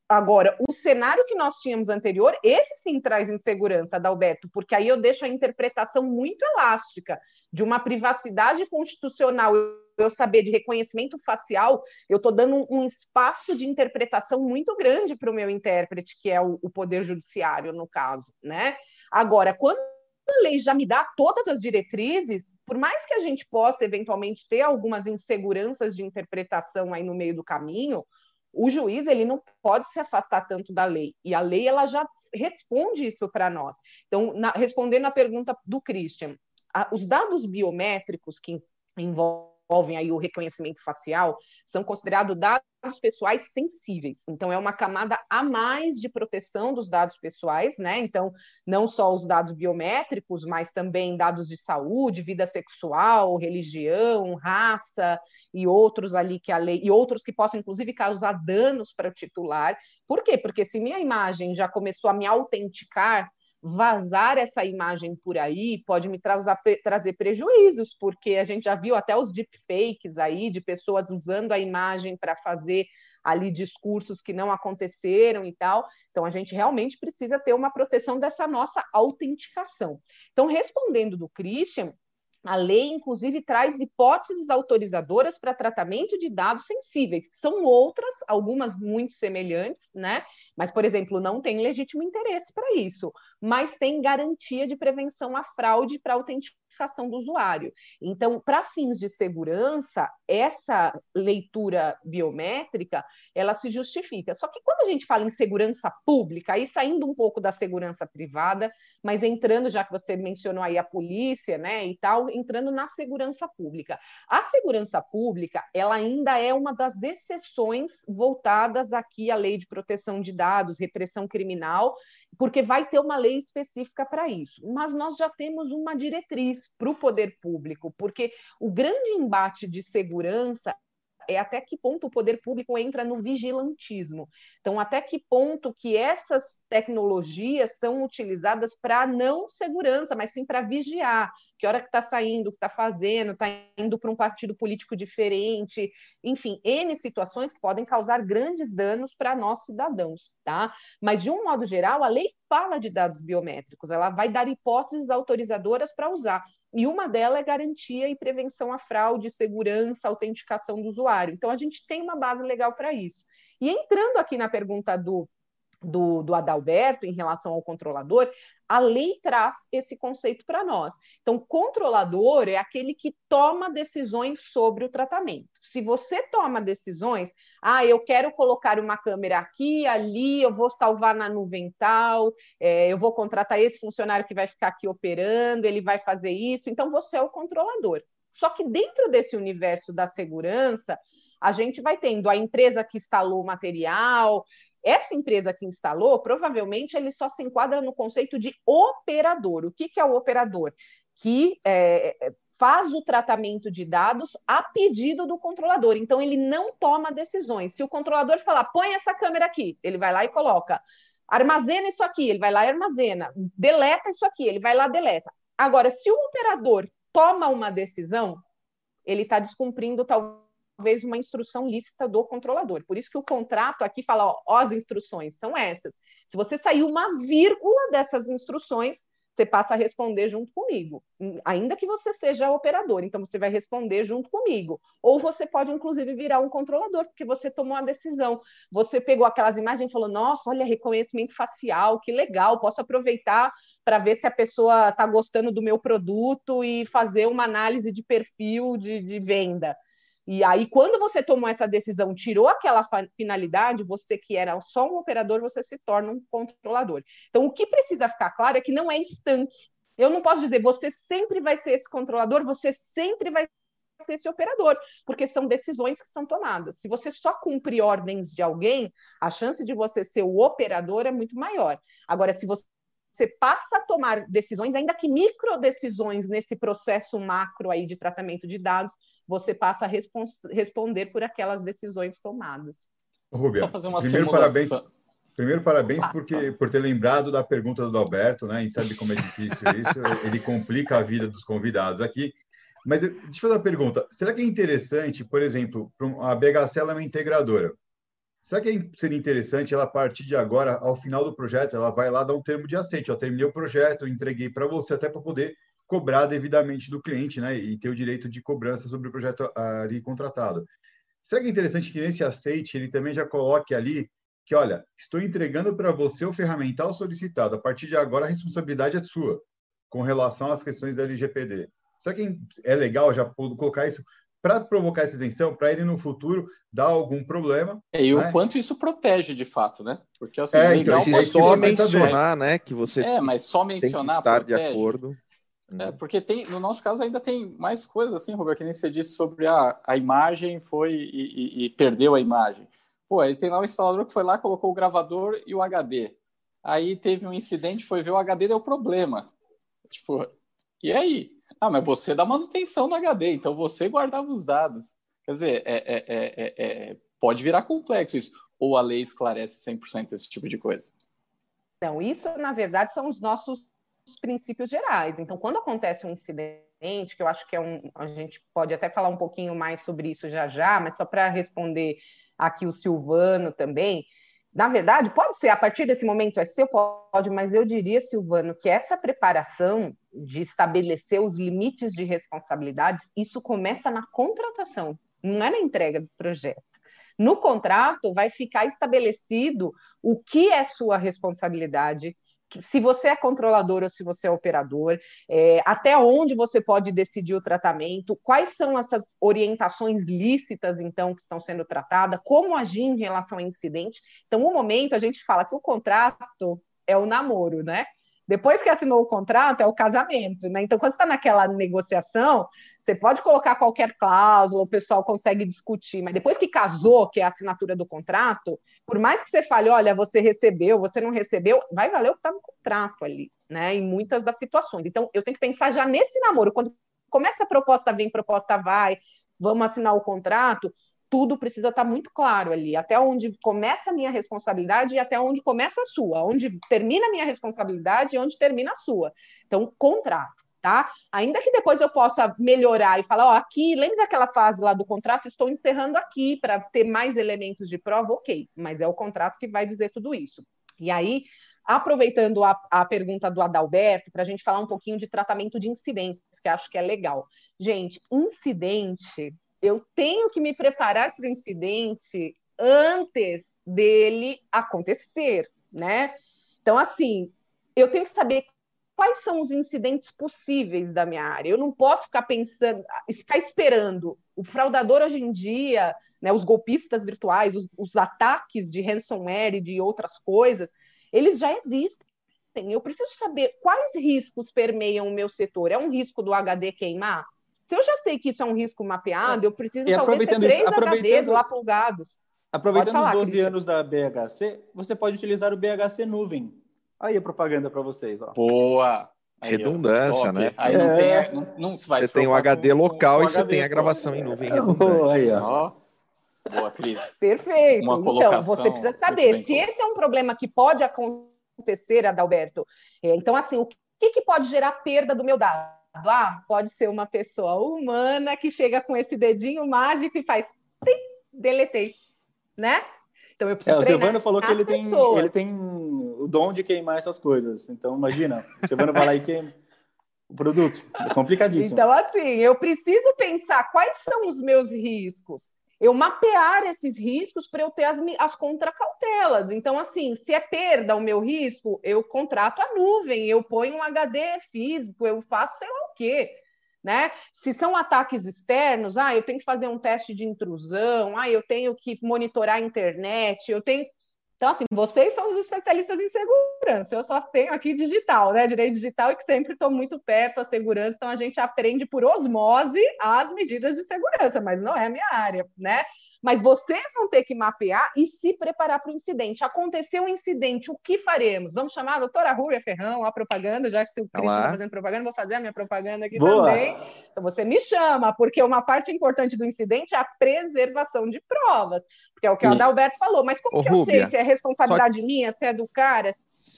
Agora, o cenário que nós tínhamos anterior, esse sim traz insegurança, Adalberto, porque aí eu deixo a interpretação muito elástica de uma privacidade constitucional, eu saber de reconhecimento facial, eu estou dando um, espaço de interpretação muito grande para o meu intérprete, que é o, o Poder Judiciário, no caso, né? Agora, quando a lei já me dá todas as diretrizes, por mais que a gente possa eventualmente ter algumas inseguranças de interpretação aí no meio do caminho, o juiz ele não pode se afastar tanto da lei e a lei ela já responde isso para nós. Então, na, respondendo à pergunta do Christian, a, os dados biométricos que envolvem envolvem aí o reconhecimento facial, são considerados dados pessoais sensíveis. Então, é uma camada a mais de proteção dos dados pessoais, né? Então, não só os dados biométricos, mas também dados de saúde, vida sexual, religião, raça e outros ali que a lei, e outros que possam, inclusive, causar danos para o titular. Por quê? Porque se minha imagem já começou a me autenticar vazar essa imagem por aí pode me trazer, prejuízos, porque a gente já viu até os deepfakes aí de pessoas usando a imagem para fazer ali discursos que não aconteceram e tal. Então a gente realmente precisa ter uma proteção dessa nossa autenticação. Então, respondendo do Christian, a lei, inclusive, traz hipóteses autorizadoras para tratamento de dados sensíveis, que são outras, algumas muito semelhantes, né? Mas, por exemplo, não tem legítimo interesse para isso, mas tem garantia de prevenção à fraude para autenticação identificação do usuário. Então, para fins de segurança, essa leitura biométrica, ela se justifica. Só que quando a gente fala em segurança pública, aí saindo um pouco da segurança privada, mas entrando, já que você mencionou aí a polícia, né, e tal, entrando na segurança pública. A segurança pública, ela ainda é uma das exceções voltadas aqui à lei de proteção de dados, repressão criminal, porque vai ter uma lei específica para isso. Mas nós já temos uma diretriz para o poder público, porque o grande embate de segurança é até que ponto o poder público entra no vigilantismo. Então, até que ponto que essas tecnologias são utilizadas para não segurança, mas sim para vigiar, que hora que está saindo, que está fazendo, está indo para um partido político diferente, enfim, N situações que podem causar grandes danos para nós cidadãos, tá? Mas, de um modo geral, a lei fala de dados biométricos, ela vai dar hipóteses autorizadoras para usar. E uma delas é garantia e prevenção à fraude, segurança, autenticação do usuário. Então, a gente tem uma base legal para isso. E entrando aqui na pergunta do do, do Adalberto em relação ao controlador, a lei traz esse conceito para nós. Então, controlador é aquele que toma decisões sobre o tratamento. Se você toma decisões, ah, eu quero colocar uma câmera aqui, ali, eu vou salvar na nuvem tal, é, eu vou contratar esse funcionário que vai ficar aqui operando, ele vai fazer isso, então você é o controlador. Só que dentro desse universo da segurança, a gente vai tendo a empresa que instalou o material, essa empresa que instalou, provavelmente ele só se enquadra no conceito de operador. O que, que é o operador? Que é, é, faz o tratamento de dados a pedido do controlador. Então, ele não toma decisões. Se o controlador falar, põe essa câmera aqui, ele vai lá e coloca. Armazena isso aqui, ele vai lá e armazena. Deleta isso aqui, ele vai lá e deleta. Agora, se o operador toma uma decisão, ele está descumprindo talvez talvez uma instrução lícita do controlador. Por isso que o contrato aqui fala, ó, ó, as instruções são essas. Se você sair uma vírgula dessas instruções, você passa a responder junto comigo, ainda que você seja operador, então você vai responder junto comigo. Ou você pode, inclusive, virar um controlador, porque você tomou a decisão. Você pegou aquelas imagens e falou: Nossa, olha, reconhecimento facial, que legal, posso aproveitar para ver se a pessoa está gostando do meu produto e fazer uma análise de perfil de, de venda. E aí, quando você tomou essa decisão, tirou aquela finalidade, você que era só um operador, você se torna um controlador. Então, o que precisa ficar claro é que não é estanque. Eu não posso dizer, você sempre vai ser esse controlador, você sempre vai ser esse operador, porque são decisões que são tomadas. Se você só cumprir ordens de alguém, a chance de você ser o operador é muito maior. Agora, se você você passa a tomar decisões, ainda que micro decisões nesse processo macro aí de tratamento de dados, você passa a responder por aquelas decisões tomadas. Rubia, primeiro parabéns, primeiro parabéns porque, por ter lembrado da pergunta do Alberto, né? A gente sabe como é difícil isso, ele complica a vida dos convidados aqui. Mas deixa eu fazer uma pergunta: será que é interessante, por exemplo, a BHC é uma integradora? Será que seria interessante ela, a partir de agora, ao final do projeto, ela vai lá dar um termo de aceite? Eu terminei o projeto, entreguei para você, até para poder cobrar devidamente do cliente, né? E ter o direito de cobrança sobre o projeto ali contratado. Será que é interessante que nesse aceite ele também já coloque ali que, olha, estou entregando para você o ferramental solicitado. A partir de agora, a responsabilidade é sua com relação às questões da LGPD. Será que é legal já colocar isso para provocar essa isenção, para ele no futuro dar algum problema. É, e né? o quanto isso protege de fato, né? Porque assim, é, então, se só mencionar, né, que você É, mas só mencionar tem que estar protege. de acordo. É, porque tem, no nosso caso ainda tem mais coisas assim, Roberto, que nem você disse sobre a, a imagem foi e, e, e perdeu a imagem. Pô, aí tem lá um instalador que foi lá, colocou o gravador e o HD. Aí teve um incidente, foi ver o HD deu problema. Tipo, e aí? Ah, mas você dá manutenção no HD, então você guardava os dados. Quer dizer, é, é, é, pode virar complexo isso. Ou a lei esclarece 100% esse tipo de coisa? Então, isso, na verdade, são os nossos princípios gerais. Então, quando acontece um incidente, que eu acho que é um. A gente pode até falar um pouquinho mais sobre isso já já, mas só para responder aqui o Silvano também. Na verdade, pode ser, a partir desse momento é seu, pode, mas eu diria, Silvano, que essa preparação de estabelecer os limites de responsabilidades, isso começa na contratação, não é na entrega do projeto. No contrato vai ficar estabelecido o que é sua responsabilidade, se você é controlador ou se você é operador, é, até onde você pode decidir o tratamento, quais são essas orientações lícitas, então, que estão sendo tratadas, como agir em relação a incidente. Então, no momento, a gente fala que o contrato é o namoro, né? Depois que assinou o contrato, é o casamento, né? Então, quando está naquela negociação, você pode colocar qualquer cláusula, o pessoal consegue discutir, mas depois que casou, que é a assinatura do contrato, por mais que você fale, olha, você recebeu, você não recebeu, vai valer o que está no contrato ali, né? Em muitas das situações. Então, eu tenho que pensar já nesse namoro, quando começa a proposta vem, proposta vai, vamos assinar o contrato, tudo precisa estar muito claro ali, até onde começa a minha responsabilidade e até onde começa a sua, onde termina a minha responsabilidade e onde termina a sua. Então, contrato, tá? Ainda que depois eu possa melhorar e falar, ó, aqui, lembra daquela fase lá do contrato, estou encerrando aqui para ter mais elementos de prova, ok, mas é o contrato que vai dizer tudo isso. E aí, aproveitando a, a pergunta do Adalberto, para a gente falar um pouquinho de tratamento de incidentes, que acho que é legal. Gente, incidente eu tenho que me preparar para o incidente antes dele acontecer, né? Então, assim, eu tenho que saber quais são os incidentes possíveis da minha área. Eu não posso ficar pensando, ficar esperando. O fraudador hoje em dia, né, os golpistas virtuais, os, os ataques de ransomware e de outras coisas, eles já existem. Eu preciso saber quais riscos permeiam o meu setor. É um risco do HD queimar? Se eu já sei que isso é um risco mapeado, é. eu preciso e talvez ter três isso, HDs lá plugados. Aproveitando falar, os 12 Cristian. anos da BHC, você pode utilizar o BHC Nuvem. Aí a propaganda para vocês. Ó. Boa! Aí, Redundância, né? Aí é. não tem, não, não vai Você tem o HD com, local com, e você tem a gravação em nuvem. Aí, ó. Boa, Cris. Perfeito. então, você precisa saber se esse é um problema que pode acontecer, Adalberto. É, então, assim, o que, que pode gerar perda do meu dado? Ah, pode ser uma pessoa humana que chega com esse dedinho mágico e faz tim, deletei, né? Então eu preciso é, O Silvano falou que ele tem, ele tem o dom de queimar essas coisas. Então imagina, o Silvano vai lá e queima o produto. É complicadíssimo. Então assim, eu preciso pensar quais são os meus riscos eu mapear esses riscos para eu ter as, as contracautelas. Então, assim, se é perda o meu risco, eu contrato a nuvem, eu ponho um HD físico, eu faço sei lá o quê. Né? Se são ataques externos, ah, eu tenho que fazer um teste de intrusão, ah, eu tenho que monitorar a internet, eu tenho então, assim, vocês são os especialistas em segurança. Eu só tenho aqui digital, né? Direito digital e que sempre estou muito perto da segurança. Então, a gente aprende por osmose as medidas de segurança, mas não é a minha área, né? Mas vocês vão ter que mapear e se preparar para o incidente. Aconteceu um incidente, o que faremos? Vamos chamar a doutora Rúbia Ferrão, a propaganda, já que se o Cristian está fazendo propaganda, vou fazer a minha propaganda aqui Boa. também. Então você me chama, porque uma parte importante do incidente é a preservação de provas, porque é o que o Adalberto falou. Mas como Ô, que eu Rúbia, sei se é responsabilidade só... minha, se é do cara?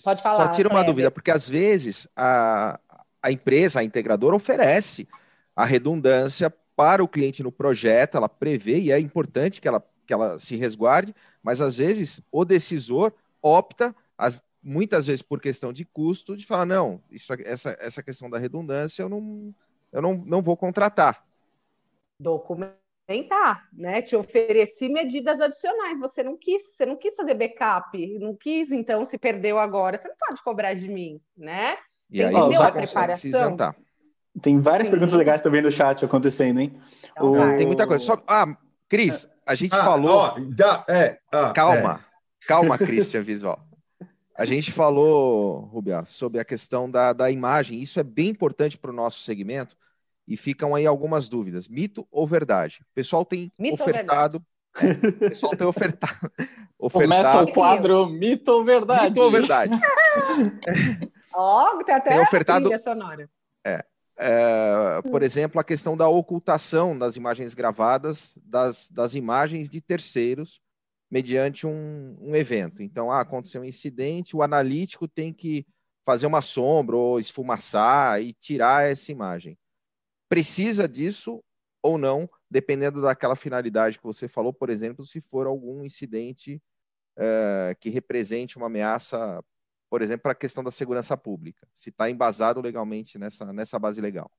Pode falar. Só tira uma dúvida, porque às vezes a, a empresa, a integradora, oferece a redundância para o cliente no projeto, ela prevê, e é importante que ela que ela se resguarde, mas às vezes o decisor opta, as, muitas vezes por questão de custo, de falar, não, isso, essa, essa questão da redundância eu não, eu não, não vou contratar. Documentar, né? Te ofereci medidas adicionais, você não quis, você não quis fazer backup, não quis, então se perdeu agora, você não pode cobrar de mim, né? E aí entendeu a preparação? Tem várias Sim. perguntas legais também no chat acontecendo, hein? Então, o... Tem muita coisa. Só... Ah, Cris, a gente ah, falou. Ó, dá, é, ah, calma, é. calma, Christian Visual. A gente falou, Rubia, sobre a questão da, da imagem. Isso é bem importante para o nosso segmento e ficam aí algumas dúvidas. Mito ou verdade? O pessoal tem Mito ofertado. É, o pessoal tem ofertado, ofertado. Começa o quadro Mito ou Verdade. Mito ou Verdade. Ó, oh, tem até tem ofertado, sonora. É, é, por exemplo, a questão da ocultação das imagens gravadas das, das imagens de terceiros mediante um, um evento. Então, ah, aconteceu um incidente, o analítico tem que fazer uma sombra ou esfumaçar e tirar essa imagem. Precisa disso ou não, dependendo daquela finalidade que você falou, por exemplo, se for algum incidente é, que represente uma ameaça por exemplo, para a questão da segurança pública, se está embasado legalmente nessa, nessa base legal.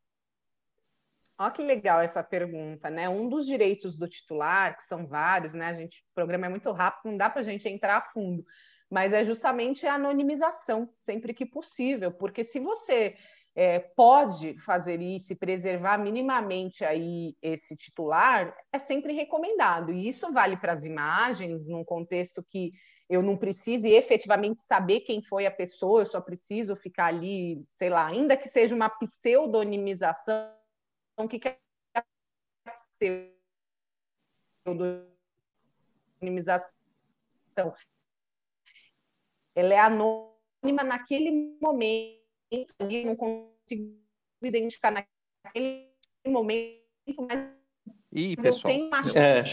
Olha que legal essa pergunta, né? Um dos direitos do titular, que são vários, né? A gente, o programa é muito rápido, não dá para a gente entrar a fundo, mas é justamente a anonimização, sempre que possível, porque se você é, pode fazer isso e preservar minimamente aí esse titular, é sempre recomendado. E isso vale para as imagens, num contexto que eu não precise efetivamente saber quem foi a pessoa, eu só preciso ficar ali, sei lá, ainda que seja uma pseudonimização, o que é pseudonimização? Ela é anônima naquele momento, ali, não consigo identificar naquele momento, mas Ih, pessoal, eu tenho uma é,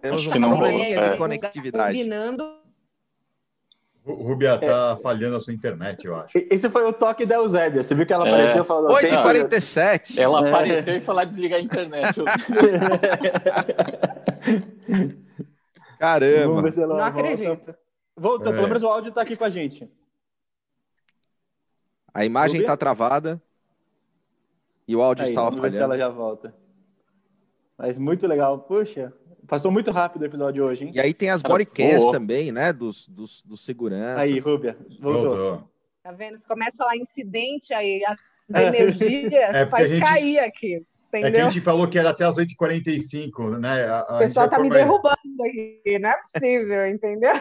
temos um probleminha de conectividade. Combinando Rubia, tá é. falhando a sua internet, eu acho. Esse foi o toque da Eusébia. Você viu que ela é. apareceu falando. 8h47. Ela é. apareceu e falou desligar a internet. Caramba. Não volta. acredito. Voltou, é. pelo menos o áudio tá aqui com a gente. A imagem está travada e o áudio Aí, estava falhando. Ver se ela já volta. Mas muito legal. Puxa, Passou muito rápido o episódio hoje, hein? E aí tem as bodycams também, né? Dos, dos, dos seguranças. Aí, Rúbia, voltou. voltou. Tá vendo? Você começa a falar incidente aí, as é. energias é faz gente... cair aqui. Entendeu? É que a gente falou que era até as 8h45, né? A, a o pessoal tá me derrubando aqui, não é possível, entendeu?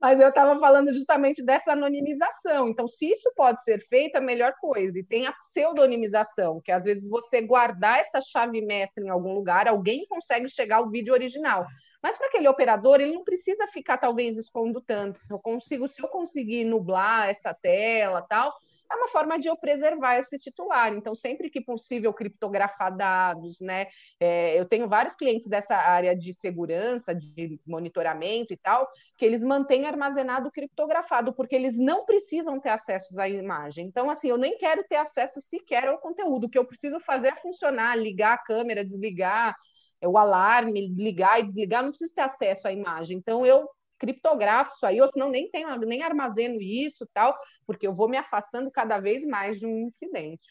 Mas eu estava falando justamente dessa anonimização. Então, se isso pode ser feito, é a melhor coisa. E tem a pseudonimização, que às vezes você guardar essa chave mestra em algum lugar, alguém consegue chegar ao vídeo original. Mas para aquele operador, ele não precisa ficar talvez expondo tanto. Eu consigo, se eu conseguir nublar essa tela, tal, é uma forma de eu preservar esse titular. Então, sempre que possível, criptografar dados, né? É, eu tenho vários clientes dessa área de segurança, de monitoramento e tal, que eles mantêm armazenado criptografado, porque eles não precisam ter acesso à imagem. Então, assim, eu nem quero ter acesso sequer ao conteúdo. O que eu preciso fazer é funcionar, ligar a câmera, desligar o alarme, ligar e desligar, não preciso ter acesso à imagem. Então, eu criptografo isso aí, ou senão nem tenho, nem armazeno isso tal, porque eu vou me afastando cada vez mais de um incidente.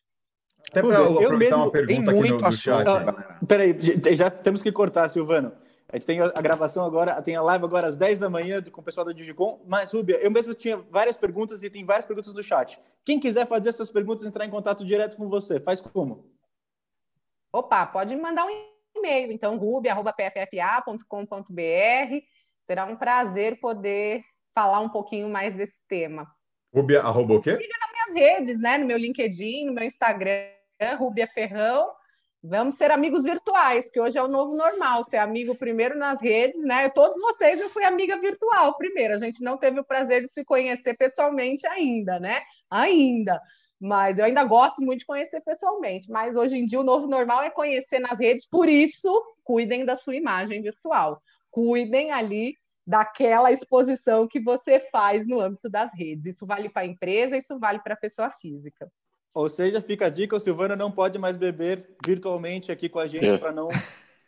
Até para eu mesmo uma pergunta tem muito aqui no, no chat. Ah, peraí, já temos que cortar, Silvano. A gente tem a gravação agora, tem a live agora às 10 da manhã com o pessoal da Digicom. Mas, Rubia, eu mesmo tinha várias perguntas e tem várias perguntas no chat. Quem quiser fazer essas perguntas, entrar em contato direto com você, faz como? Opa, pode me mandar um e-mail, então, rubia.pffa.com.br Será um prazer poder falar um pouquinho mais desse tema. Rubia, arroba o quê? Siga nas minhas redes, né? No meu LinkedIn, no meu Instagram, Rubia Ferrão. Vamos ser amigos virtuais, porque hoje é o novo normal, ser amigo primeiro nas redes, né? Todos vocês eu fui amiga virtual primeiro, a gente não teve o prazer de se conhecer pessoalmente ainda, né? Ainda. Mas eu ainda gosto muito de conhecer pessoalmente. Mas hoje em dia o novo normal é conhecer nas redes, por isso cuidem da sua imagem virtual cuidem ali daquela exposição que você faz no âmbito das redes. Isso vale para a empresa, isso vale para a pessoa física. Ou seja, fica a dica, o Silvano não pode mais beber virtualmente aqui com a gente é. para não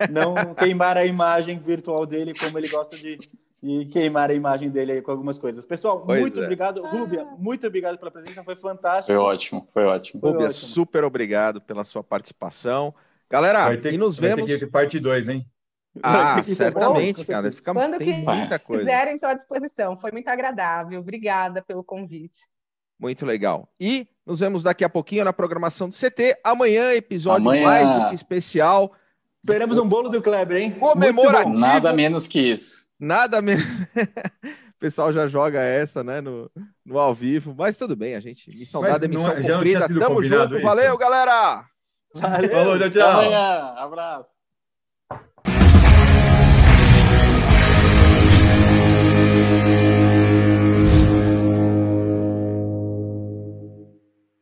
não queimar a imagem virtual dele como ele gosta de, de queimar a imagem dele aí com algumas coisas. Pessoal, pois muito é. obrigado. Rúbia, muito obrigado pela presença, foi fantástico. Foi ótimo, foi ótimo. Rúbia, ótimo. super obrigado pela sua participação. Galera, ter, e nos vemos. Vai ter que parte 2, hein? Ah, certamente, cara. Fica, Quando tem muita coisa. quiserem, estou à disposição. Foi muito agradável. Obrigada pelo convite. Muito legal. E nos vemos daqui a pouquinho na programação do CT. Amanhã, episódio Amanhã. mais do que especial. Esperamos um bolo do Kleber, hein? Comemorativo. Nada menos que isso. Nada menos. o pessoal já joga essa, né, no, no ao vivo, mas tudo bem, a gente. Missão mas dada, missão não, cumprida. Tamo junto. Isso. Valeu, galera! Valeu. Falou, tchau, tchau. Amanhã. Abraço.